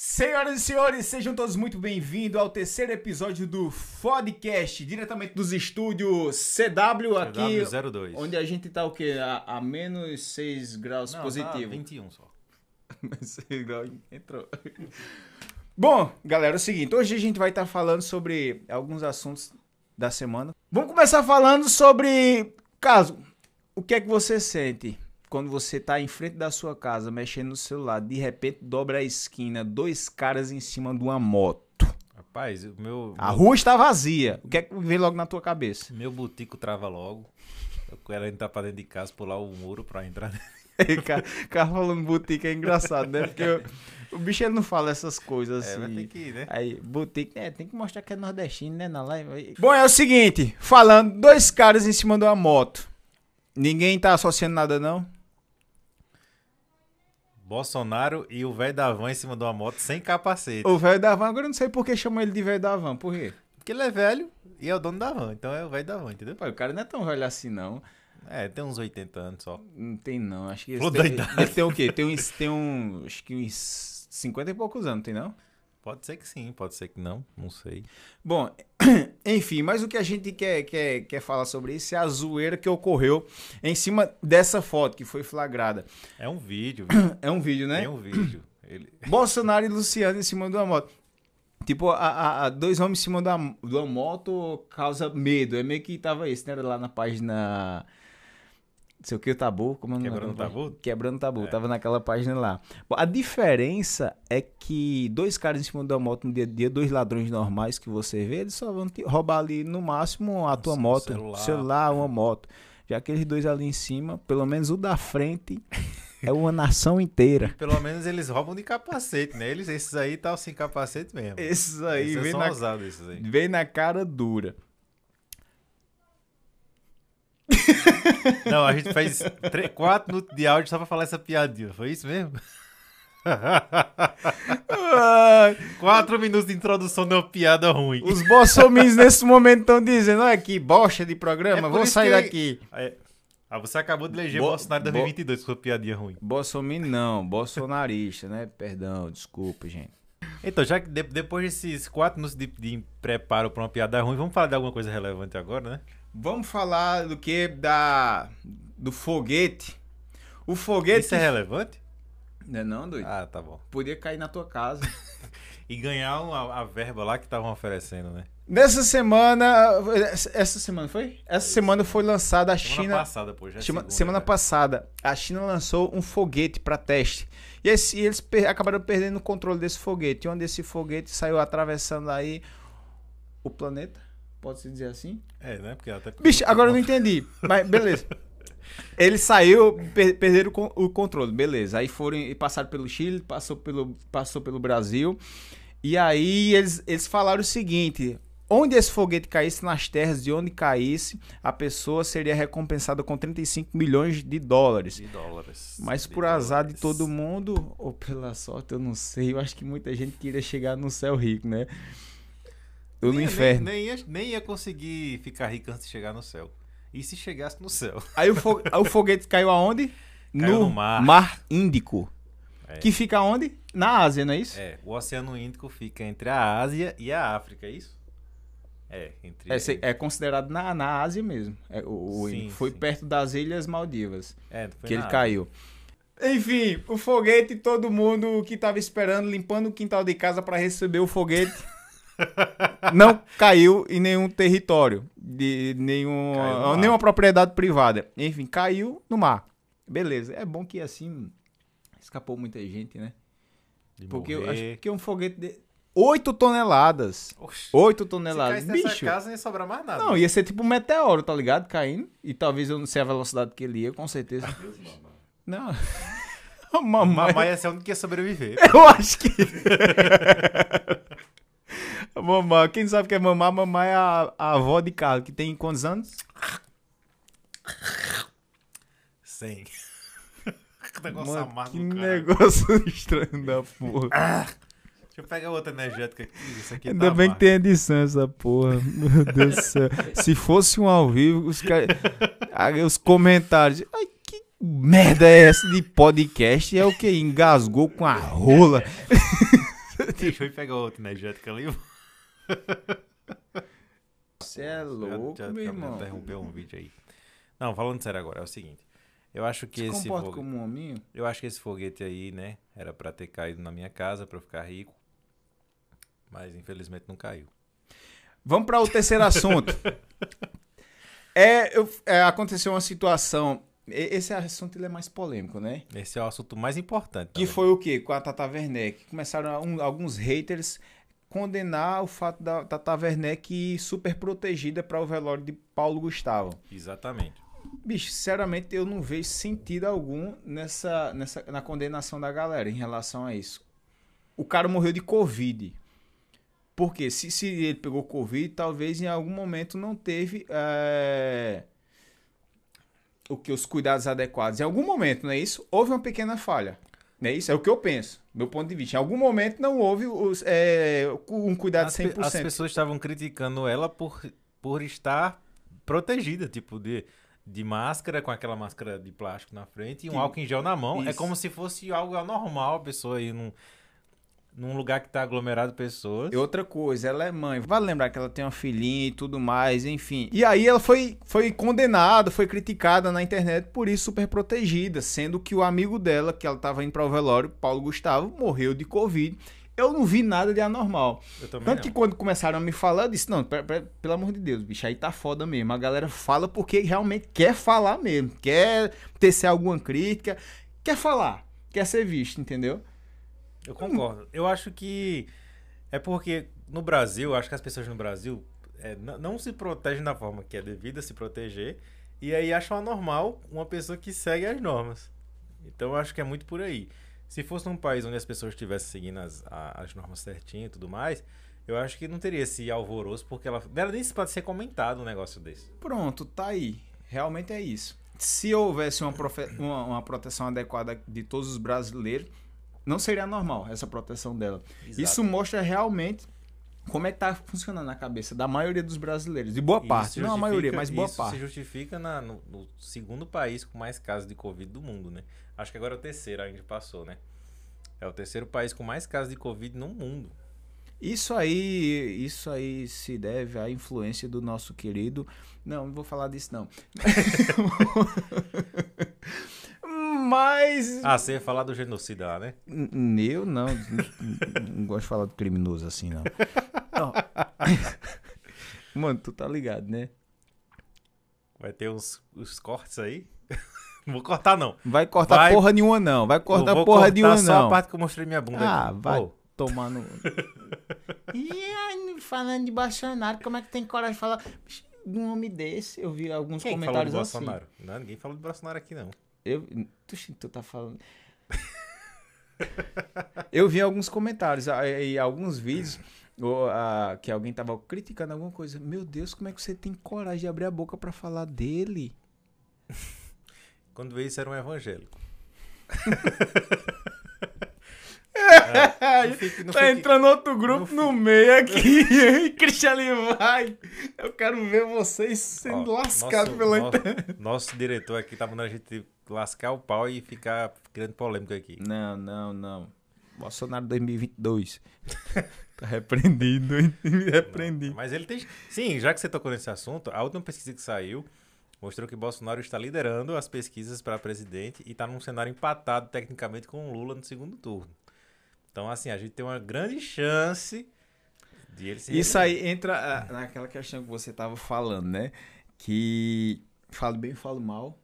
Senhoras e senhores, sejam todos muito bem-vindos ao terceiro episódio do Fodcast, diretamente dos estúdios CW aqui, CW02. onde a gente tá o quê? A, a menos 6 graus Não, positivo. Tá 21 só. Menos 6 graus, entrou. Bom, galera, é o seguinte, hoje a gente vai estar falando sobre alguns assuntos da semana. Vamos começar falando sobre, caso, o que é que você sente quando você tá em frente da sua casa, mexendo no celular, de repente dobra a esquina, dois caras em cima de uma moto. Rapaz, o meu, A rua está vazia. O que é que vem logo na tua cabeça? meu butico trava logo. Eu quero entrar pra dentro de casa, pular o muro pra entrar. O cara, cara falando boutique é engraçado, né? Porque o, o bicho ele não fala essas coisas É, assim. vai ter que ir, né? Aí, boutique, é, tem que mostrar que é nordestino, né? Na live. Bom, é o seguinte, falando, dois caras em cima de uma moto. Ninguém tá associando nada, não? Bolsonaro e o velho da van em cima de uma moto sem capacete. O velho da van, agora eu não sei por que chamam ele de velho da van, por quê? Porque ele é velho e é o dono da van. Então é o velho da van, entendeu? Pô, o cara não é tão velho assim, não. É, tem uns 80 anos só. Não tem, não. Acho que Falou tem, ele tem o quê? Tem uns, tem uns, acho que uns 50 e poucos anos, tem não? Pode ser que sim, pode ser que não. Não sei. Bom, enfim, mas o que a gente quer, quer, quer falar sobre isso é a zoeira que ocorreu em cima dessa foto que foi flagrada. É um vídeo, viu? É um vídeo, né? Tem um vídeo. Ele... Bolsonaro e Luciano em cima de uma moto. Tipo, a, a- a dois homens em cima da, de uma moto causa medo. É meio que tava isso, né? Lá na página. Não sei o que, o tabu. Como é Quebrando Tabu? Quebrando o tabu. É. Tava naquela página lá. Bom, a diferença é que dois caras em cima de uma moto no dia a dia, dois ladrões normais que você vê, eles só vão te roubar ali no máximo a tua Um moto. celular. celular, uma moto. Já aqueles dois ali em cima, pelo menos o da frente, é uma nação inteira. Pelo menos eles roubam de capacete, né? Eles, esses aí tá sem capacete mesmo. Esses aí, Esses vem são na ousados, esses aí. Vem na cara dura. Não, a gente fez 4 minutos de áudio só pra falar essa piadinha. Foi isso mesmo? 4 minutos de introdução de uma piada ruim. os bolsominions nesse momento estão dizendo: olha que bosta de programa, É vou sair que- daqui. É. Ah, você acabou de eleger Bo- Bolsonaro em bo- 2022 com sua piadinha ruim. Bolsominion não, bolsonarista, né? Perdão, desculpa, gente. Então, já que de- depois desses 4 minutos de, de preparo pra uma piada ruim, vamos falar de alguma coisa relevante agora, né? Vamos falar do que? Da. Do foguete. O foguete. Isso é relevante? Não é não, doido? Ah, tá bom. Podia cair na tua casa. E ganhar uma- a verba lá que estavam oferecendo, né? Nessa semana. Essa semana foi? Essa semana foi lançada a Semana China. passada, pô. Já é segunda, semana né? passada, a China lançou um foguete para teste. E, esse- e eles per- acabaram perdendo o controle desse foguete. Onde esse foguete saiu atravessando aí o planeta. Pode-se dizer assim? É, né? Porque até... Bicho, agora eu não entendi. Mas beleza. Ele saiu, per- perderam o con- o controle, beleza. Aí foram e passaram pelo Chile, passou pelo, passou pelo Brasil. E aí eles, eles falaram o seguinte: onde esse foguete caísse, nas terras de onde caísse, a pessoa seria recompensada com 35 milhões de dólares. De dólares. Mas De por azar de dólares. todo mundo, ou pela sorte, eu não sei. Eu acho que muita gente queria chegar no céu rico, né? Ou no Nem- inferno. Nem, nem, ia, nem ia conseguir ficar rico antes de chegar no céu. E se chegasse no céu? Aí o, fo- aí o foguete caiu aonde? Caiu no mar. Índico. É. Que fica onde? Na Ásia, não é isso? É, o Oceano Índico fica entre a Ásia e a África, é isso? É, entre... É, é considerado na, na Ásia mesmo. É, o, o Sim. Foi sim. perto das Ilhas Maldivas É, foi que ele Ásia. caiu. Enfim, o foguete, todo mundo que tava esperando, limpando o quintal de casa para receber o foguete, não caiu em nenhum território, de nenhum, nenhuma propriedade privada. Enfim, caiu no mar. Beleza. É bom que assim escapou muita gente, né? De Porque eu morrer. acho que um foguete de 8 toneladas. Oxi, 8 se toneladas. nessa Bicho. casa, não ia sobrar mais nada. Não, ia ser tipo um meteoro, tá ligado? Caindo. E talvez eu não sei a velocidade que ele ia, com certeza. Não. A mamãe. Mamãe ia ser a única que ia sobreviver. Eu acho que. A mamãe. Quem sabe que é mamãe? A mamãe é a, a avó de Carlos, que tem quantos anos? Sem. que negócio Mano, amargo, que cara. negócio estranho da porra. Deixa eu pegar outra energética aqui. Isso aqui Ainda tá bem que amargo. tem edição essa porra. Meu Deus do céu. Se fosse um ao vivo, os, ca- os comentários. Ai, que merda é essa de podcast? É o que? Engasgou com a rola. Deixa eu pegar outro energético ali. Você é louco, já, já, meu já irmão. interrompeu um vídeo aí. Não, falando sério agora, é o seguinte. Eu acho que Se esse comporta fogue- como um hominho. eu acho que esse foguete aí, né, era pra ter caído na minha casa pra eu ficar rico. Mas infelizmente não caiu. Vamos para o terceiro assunto. É, eu- é, aconteceu uma situação. Esse assunto ele é mais polêmico, né? Esse é o assunto mais importante. Que também. foi o quê? Com a Tata Werneck. Começaram um- alguns haters condenar o fato da Tata Werneck ir super protegida para o velório de Paulo Gustavo. Exatamente. Bicho, sinceramente, eu não vejo sentido algum nessa, nessa, na condenação da galera em relação a isso. O cara morreu de Covid. Por quê? Se, se ele pegou Covid, talvez em algum momento não teve é, o que os cuidados adequados. Em algum momento, não é isso? Houve uma pequena falha. Não é isso? É o que eu penso, meu ponto de vista. Em algum momento não houve os, é, um cuidado As, pe- 100%. as pessoas estavam criticando ela por, por estar protegida, tipo, de, de máscara, com aquela máscara de plástico na frente e um álcool em gel na mão. É Isso. como se fosse algo anormal a pessoa ir num, num lugar que tá aglomerado pessoas. E outra coisa, ela é mãe. Vale lembrar que ela tem uma filhinha e tudo mais, enfim. E aí ela foi, foi condenada, foi criticada na internet por isso super protegida, sendo que o amigo dela, que ela tava indo para o velório, Paulo Gustavo, morreu de Covid. Eu não vi nada de anormal. Tanto não. que quando começaram a me falar, eu disse, não, pe- pe- pelo amor de Deus, bicho, aí tá foda mesmo. A galera fala porque realmente quer falar mesmo, quer tecer alguma crítica, quer falar, quer ser visto, entendeu? Eu concordo. Eu acho que é porque no Brasil, acho que as pessoas no Brasil é, não se protegem da forma que é devida se proteger e aí acham anormal uma pessoa que segue as normas. Então eu acho que é muito por aí. Se fosse num país onde as pessoas estivessem seguindo as, as normas certinho e tudo mais, eu acho que não teria esse alvoroço, porque ela não era nem pode ser comentado um negócio desse. Pronto, tá aí. Realmente é isso. Se houvesse uma, uma- uma proteção adequada de todos os brasileiros, não seria normal essa proteção dela. Isso mostra realmente como é que tá funcionando a cabeça da maioria dos brasileiros. De boa Isso parte, não a maioria, mas boa isso parte. se justifica na- no, no segundo país com mais casos de Covid do mundo, né? Acho que agora é o terceiro, a gente passou, né? É o terceiro país com mais casos de Covid no mundo. Isso aí, isso aí se deve à influência do nosso querido. Não, não vou falar disso não. Mas Ah, você ia falar do genocida lá, né? N- Eu não, não, gosto de falar do criminoso assim, não. Não. Mano, tu tá ligado, né? Vai ter uns, uns cortes aí. não vou cortar, não. Vai cortar Vai- porra nenhuma, não. Vai cortar Eu vou porra cortar nenhuma, só não. a parte que eu mostrei minha bunda Ah, aqui. vai Pô, tomar no. E aí, falando de Bolsonaro, como é que tem coragem de falar de um homem desse? Eu vi alguns quem falou do comentários assim. Bolsonaro? Não, ninguém falou do Bolsonaro aqui, não. Eu, tu, tu tá falando. eu vi alguns comentários e alguns vídeos ou, ah, que alguém tava criticando alguma coisa. Meu Deus, como é que você tem coragem de abrir a boca pra falar dele? Quando veio isso era um evangélico. Ah, não fique- não tá fique- entrando outro grupo no meio aqui. Cristiano vai. Eu quero ver vocês sendo Ó, lascados nosso- pela nosso- internet. Nosso diretor aqui tá mandando a gente lascar o pau e ficar criando polêmica aqui. Não, não, não. Bolsonaro 2022. tá repreendido, hein? Me repreendi. Mas ele tem. Sim, já que você tocou nesse assunto, a última pesquisa que saiu mostrou que Bolsonaro está liderando as pesquisas para presidente e está num cenário empatado tecnicamente com o Lula no segundo turno. Então, assim, a gente tem uma grande chance de ele se Isso reeleger. aí entra ah, naquela questão que você tava falando, né? Que falo bem, falo mal.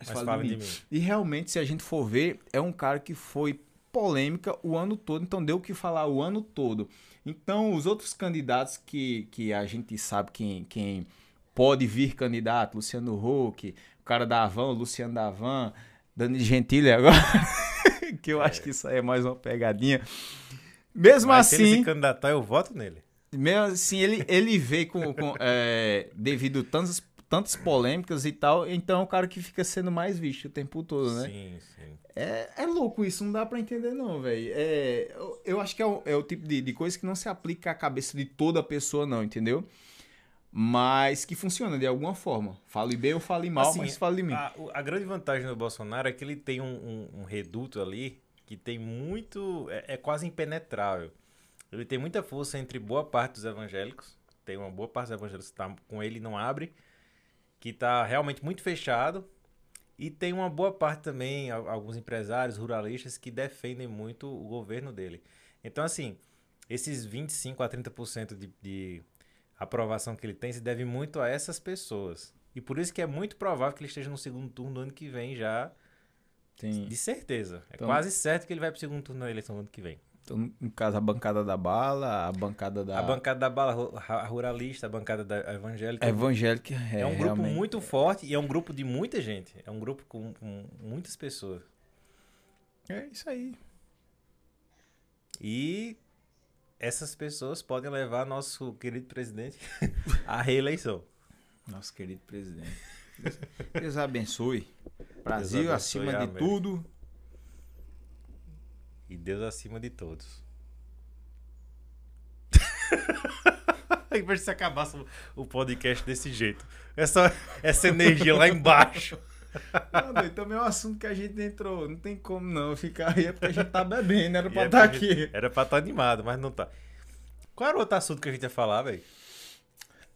Mas, fala de de mim. mim. E realmente, se a gente for ver, é um cara que foi polêmica o ano todo, então deu o que falar o ano todo. Então, os outros candidatos que, que a gente sabe quem, quem pode vir candidato, Luciano Huck, o cara da Avan, o Luciano da Avan, Dani Gentili agora, que eu acho que isso aí é mais uma pegadinha. Mesmo Mas se ele assim, se candidatar, eu voto nele. mesmo assim, ele, ele vê com, com, é, devido tantas, tantas polêmicas e tal, então é o cara que fica sendo mais visto o tempo todo, né? Sim, sim. É, é louco isso, não dá pra entender não, velho. É, eu, eu acho que é o, é o tipo de, de coisa que não se aplica à cabeça de toda pessoa não, entendeu? Mas que funciona de alguma forma. Fale bem ou fale mal, Assim, mas fale de mim. A, a grande vantagem do Bolsonaro é que ele tem um, um- um reduto ali que tem muito. É, é quase impenetrável. ele tem muita força entre boa parte dos evangélicos. Tem uma boa parte dos evangélicos que tá com ele e não abre. Que tá realmente muito fechado. E tem uma boa parte também, alguns empresários ruralistas que defendem muito o governo dele. Então, assim, esses 25 a 30% de, de aprovação que ele tem se deve muito a essas pessoas. E por isso que é muito provável que ele esteja no segundo turno do ano que vem já. Sim. De certeza. É então, quase certo que ele vai para o segundo turno na eleição do ano que vem. Então, no caso, a bancada da bala, a bancada da. A bancada da bala, a ruralista, a bancada da evangélica. A evangélica é. É um grupo realmente... muito forte e é um grupo de muita gente. É um grupo com, com muitas pessoas. É isso aí. E essas pessoas podem levar nosso querido presidente à reeleição. Nosso querido presidente. Deus abençoe. Brasil Deus abençoe acima de tudo. E Deus acima de todos. Imagina se acabasse o podcast desse jeito. Essa, essa energia lá embaixo. Não, também é um assunto que a gente entrou. Não tem como não ficar aí, é porque a gente tá bebendo, era pra estar é tá aqui. Era pra estar tá animado, mas não tá. Qual era o outro assunto que a gente ia falar, velho?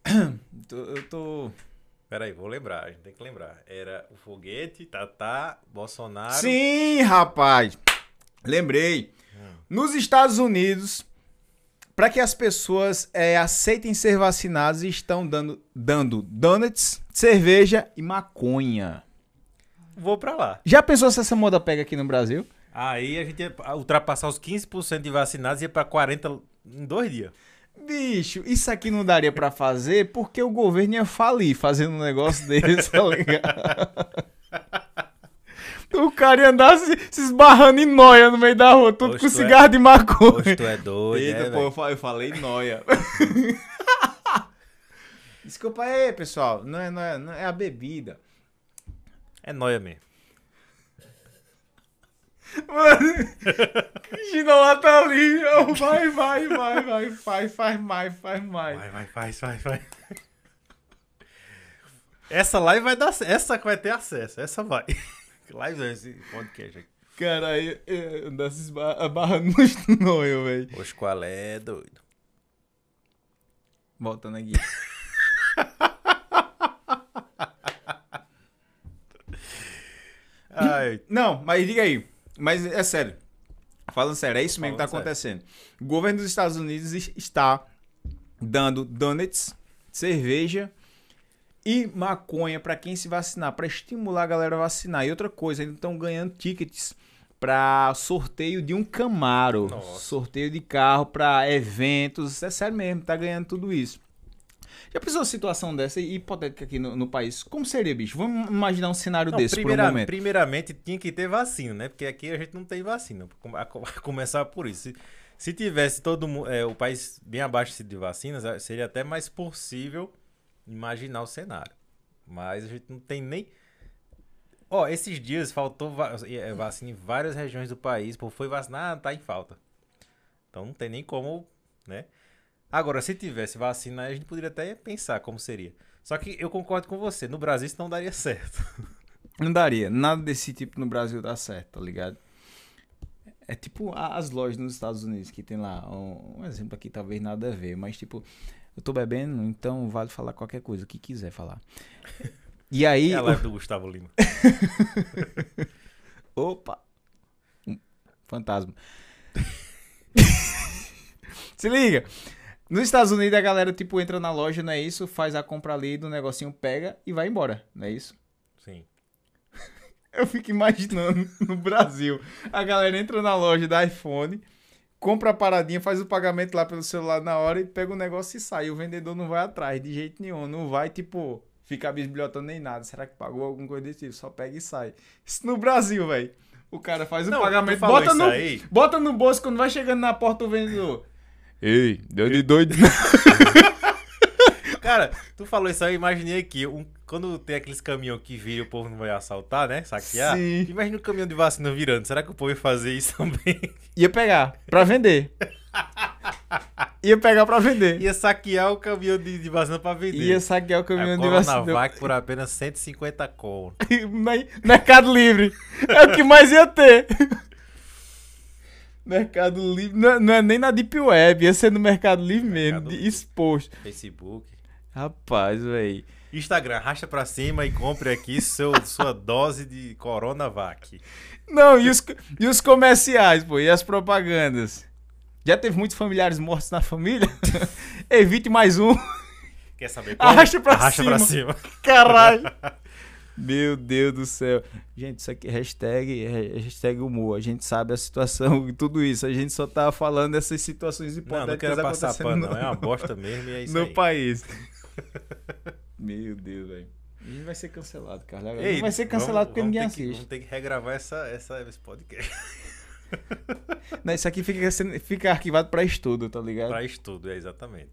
Eu tô. Peraí, vou lembrar, a gente tem que lembrar. Era o foguete, Tatá, Bolsonaro. Sim, rapaz! Lembrei. Nos Estados Unidos, para que as pessoas é, aceitem ser vacinadas, estão dando, dando donuts, cerveja e maconha vou pra lá. Já pensou se essa moda pega aqui no Brasil? Aí a gente ia ultrapassar os 15% de vacinados e ia pra 40% em dois dias. Bicho, isso aqui não daria para fazer porque o governo ia falir fazendo um negócio desse, tá ligado? O cara ia andar se, se, esbarrando em noia no meio da rua, tudo Oxe, com cigarro é... de maconha. Oxe, tu é doido, Eita, é, pô, eu falei noia. Desculpa aí, pessoal. Não é, não, é, não é a bebida. É nóia mesmo. Mano, Ginola tá ali. Vai, vai, vai, vai, faz, faz mais, faz mais. Vai, vai, faz, faz, faz. Essa live vai dar. Essa vai ter acesso. Essa vai. Live não, esse podcast aqui. Caralho, andasse barrando no noio, velho. Oxe, qual é, doido? Voltando aqui. Ai. Não, mas diga aí. Mas é sério. Falando sério, é isso mesmo Falando que tá acontecendo. O governo dos Estados Unidos está dando donuts, cerveja e maconha para quem se vacinar, para estimular a galera a vacinar. E outra coisa, eles estão ganhando tickets para sorteio de um Camaro, Nossa. sorteio de carro para eventos. É sério mesmo, tá ganhando tudo isso. Já pensou uma situação dessa hipotética aqui no, no, país? Como seria, bicho? Vamos imaginar um cenário não, desse primeira, por um momento. Primeiramente, tinha que ter vacina, né? Porque aqui a gente não tem vacina. A começar por isso. Se, se tivesse todo mundo, é, o país bem abaixo de vacinas, seria até mais possível imaginar o cenário. Mas a gente não tem nem... Ó, oh, esses dias faltou é, vacina em várias regiões do país. Pô, foi vacinar, tá em falta. Então não tem nem como, né? Agora, se tivesse vacina, a gente poderia até pensar como seria. Só que eu concordo com você, no Brasil isso não daria certo. Não daria. Nada desse tipo no Brasil dá certo, tá ligado? É tipo as lojas nos Estados Unidos que tem lá. Um, um, exemplo aqui, talvez nada a ver, mas tipo, eu tô bebendo, então vale falar qualquer coisa, o que quiser falar. E aí. É a live do Gustavo Lima. Opa! Fantasma. Se liga! Nos Estados Unidos a galera, tipo, entra na loja, não é isso? Faz a compra ali do negocinho, pega e vai embora, não é isso? Sim. Eu fico imaginando no Brasil. A galera entra na loja da iPhone, compra a paradinha, faz o pagamento lá pelo celular na hora e pega o negócio e sai. O vendedor não vai atrás de jeito nenhum. Não vai, tipo, ficar bisbilhotando nem nada. Será que pagou alguma coisa desse tipo? Só pega e sai. Isso no Brasil, velho. O cara faz o não, pagamento, bota no, bota no bolso quando vai chegando na porta do vendedor. Ei, deu de doido. Cara, tu falou isso aí, eu imaginei aqui, um, quando tem aqueles caminhões que viram o povo não vai assaltar, né? Saquear. Sim. Imagina um caminhão de vacina virando. Será que o povo ia fazer isso também? Ia pegar, pra vender. Ia pegar pra vender. Ia saquear o caminhão de, de vacina pra vender. Ia saquear o caminhão de vacina. Coronavac por apenas 150 conto. Mercado Livre. É o que mais ia ter. Mercado Livre. Não, não é nem na Deep Web, ia ser no Mercado Livre Mercado mesmo, Livre. exposto. Facebook. Rapaz, velho. Instagram, racha pra cima e compre aqui seu, sua dose de Coronavac. Não, e os, e os comerciais, pô, e as propagandas? Já teve muitos familiares mortos na família? Evite mais um. Quer saber Arracha pra Arracha pra cima. cima. Caralho. Meu Deus do céu. Gente, isso aqui é hashtag, é hashtag humor. A gente sabe a situação e tudo isso. A gente só tá falando dessas situações Não, hipotéticas não quero passar pano, no- não. É uma bosta mesmo e é isso no aí. país. Meu Deus, velho. A gente vai ser cancelado, cara. Agora Ei, vai ser vamos- cancelado porque vamos ninguém ter que- assiste. Vamos ter que regravar essa, essa, esse podcast Não, isso aqui fica, fica arquivado pra estudo, tá ligado? pra estudo, é exatamente.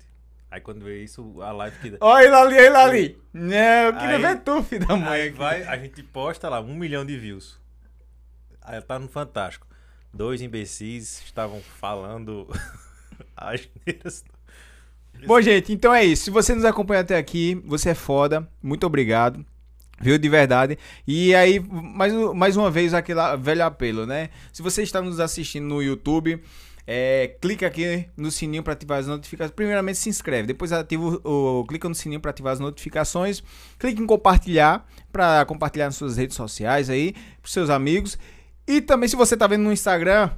Aí quando vê isso, a live que... Olha ele ali, olha ele ali. Não, eu queria Aí- ver tu, filho da mãe. Aí vai, a gente posta lá, um milhão de views. Aí tá no Fantástico. Dois imbecis estavam falando asneiras. Bom, gente, então é isso. Se você nos acompanha até aqui, você é foda. Muito obrigado. Viu? De verdade. E aí, mais, mais uma vez, aquele velho apelo, né? Se você está nos assistindo no YouTube, é, clica aqui no sininho para ativar as notificações. Primeiramente, se inscreve. Depois, ativa o, o- clica no sininho para ativar as notificações. Clique em compartilhar para compartilhar nas suas redes sociais aí, para seus amigos. E também, se você tá vendo no Instagram,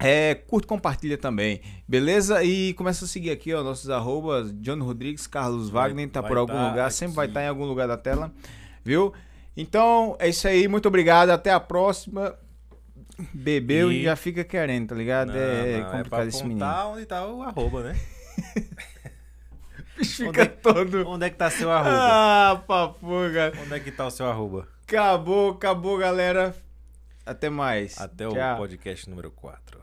é, curte, compartilha também, beleza? E começa a seguir aqui, ó, nossos arrobas, John Rodrigues, Carlos Wagner, tá vai por algum tá lugar, sempre vai estar em algum lugar da tela, viu? Então, é isso aí, muito obrigado, até a próxima. Bebeu e, E- já fica querendo, tá ligado? Não, é, não, complicado pra esse menino. onde tá o arroba, né? Fica onde é- todo... Onde é que tá seu arroba? Ah, papuga. Onde é que tá o seu arroba? Acabou, acabou, galera. Até mais. Até o Tchau. podcast número 4.